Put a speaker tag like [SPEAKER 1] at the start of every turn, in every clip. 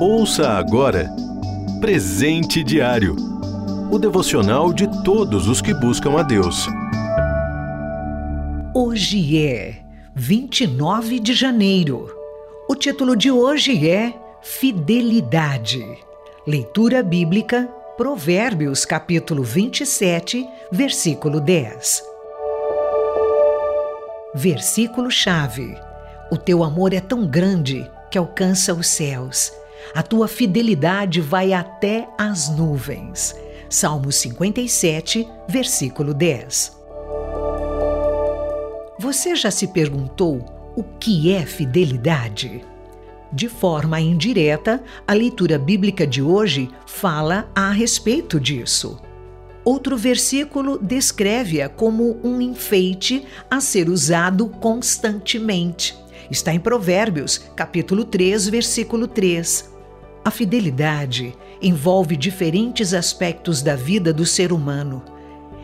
[SPEAKER 1] Ouça agora Presente Diário o devocional de todos os que buscam a Deus.
[SPEAKER 2] Hoje é 29 de janeiro. O título de hoje é Fidelidade. Leitura bíblica, Provérbios, capítulo 27, versículo 10. Versículo-chave: O teu amor é tão grande que alcança os céus. A tua fidelidade vai até as nuvens. Salmo 57, versículo 10. Você já se perguntou o que é fidelidade? De forma indireta, a leitura bíblica de hoje fala a respeito disso. Outro versículo descreve-a como um enfeite a ser usado constantemente. Está em Provérbios, capítulo 3, versículo 3. A fidelidade envolve diferentes aspectos da vida do ser humano.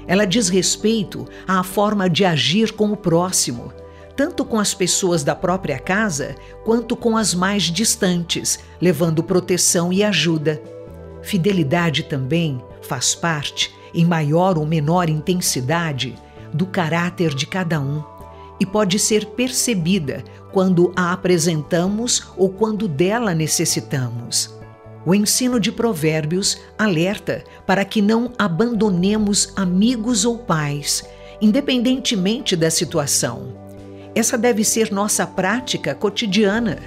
[SPEAKER 2] Ela diz respeito à forma de agir com o próximo, tanto com as pessoas da própria casa quanto com as mais distantes, levando proteção e ajuda. Fidelidade também faz parte, em maior ou menor intensidade, do caráter de cada um e pode ser percebida quando a apresentamos ou quando dela necessitamos. O ensino de Provérbios alerta para que não abandonemos amigos ou pais, independentemente da situação. Essa deve ser nossa prática cotidiana.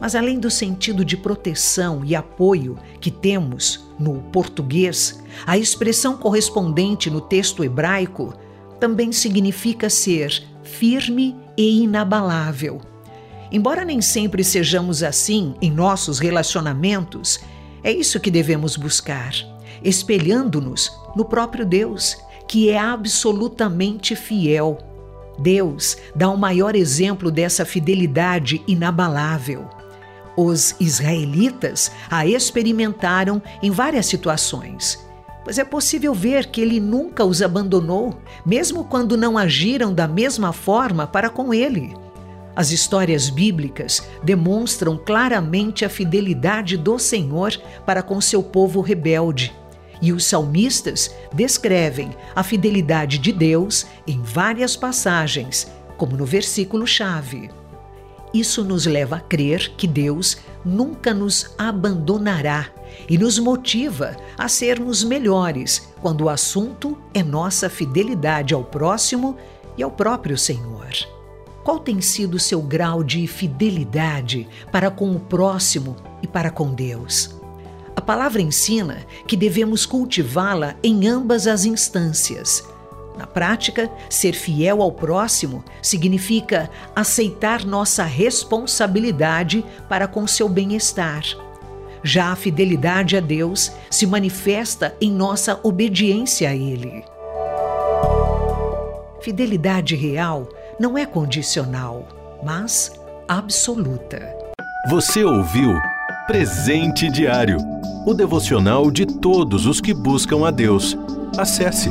[SPEAKER 2] Mas, além do sentido de proteção e apoio que temos no português, a expressão correspondente no texto hebraico também significa ser firme e inabalável. Embora nem sempre sejamos assim em nossos relacionamentos, é isso que devemos buscar, espelhando-nos no próprio Deus, que é absolutamente fiel. Deus dá o maior exemplo dessa fidelidade inabalável. Os israelitas a experimentaram em várias situações pois é possível ver que ele nunca os abandonou, mesmo quando não agiram da mesma forma para com ele. As histórias bíblicas demonstram claramente a fidelidade do Senhor para com seu povo rebelde. E os salmistas descrevem a fidelidade de Deus em várias passagens, como no versículo-chave. Isso nos leva a crer que Deus nunca nos abandonará e nos motiva a sermos melhores quando o assunto é nossa fidelidade ao próximo e ao próprio Senhor. Qual tem sido o seu grau de fidelidade para com o próximo e para com Deus? A palavra ensina que devemos cultivá-la em ambas as instâncias na prática, ser fiel ao próximo significa aceitar nossa responsabilidade para com seu bem-estar. Já a fidelidade a Deus se manifesta em nossa obediência a Ele. Fidelidade real não é condicional, mas absoluta.
[SPEAKER 1] Você ouviu Presente Diário o devocional de todos os que buscam a Deus. Acesse